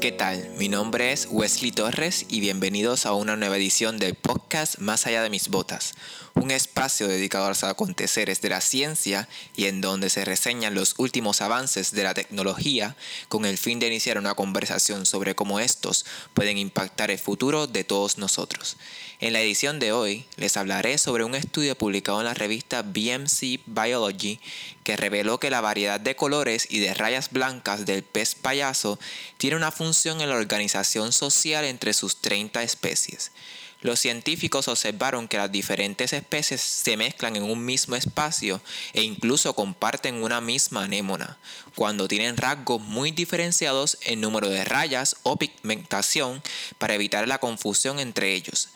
¿Qué tal? Mi nombre es Wesley Torres y bienvenidos a una nueva edición del podcast Más allá de mis botas, un espacio dedicado a los aconteceres de la ciencia y en donde se reseñan los últimos avances de la tecnología con el fin de iniciar una conversación sobre cómo estos pueden impactar el futuro de todos nosotros. En la edición de hoy les hablaré sobre un estudio publicado en la revista BMC Biology que reveló que la variedad de colores y de rayas blancas del pez payaso tiene una función en la organización social entre sus 30 especies. Los científicos observaron que las diferentes especies se mezclan en un mismo espacio e incluso comparten una misma anémona, cuando tienen rasgos muy diferenciados en número de rayas o pigmentación para evitar la confusión entre ellos.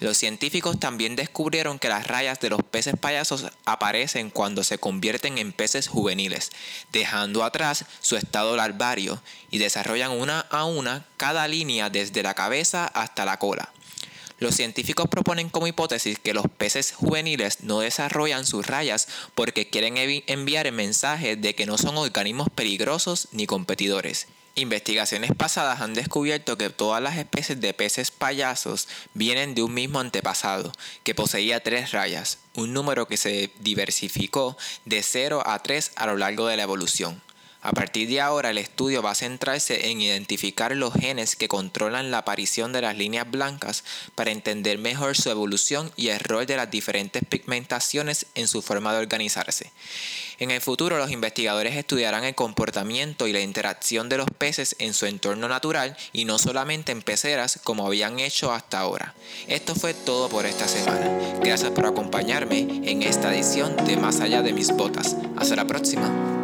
Los científicos también descubrieron que las rayas de los peces payasos aparecen cuando se convierten en peces juveniles, dejando atrás su estado larvario y desarrollan una a una cada línea desde la cabeza hasta la cola. Los científicos proponen como hipótesis que los peces juveniles no desarrollan sus rayas porque quieren enviar el mensaje de que no son organismos peligrosos ni competidores. Investigaciones pasadas han descubierto que todas las especies de peces payasos vienen de un mismo antepasado, que poseía tres rayas, un número que se diversificó de 0 a 3 a lo largo de la evolución. A partir de ahora el estudio va a centrarse en identificar los genes que controlan la aparición de las líneas blancas para entender mejor su evolución y el rol de las diferentes pigmentaciones en su forma de organizarse. En el futuro los investigadores estudiarán el comportamiento y la interacción de los peces en su entorno natural y no solamente en peceras como habían hecho hasta ahora. Esto fue todo por esta semana. Gracias por acompañarme en esta edición de Más allá de mis botas. Hasta la próxima.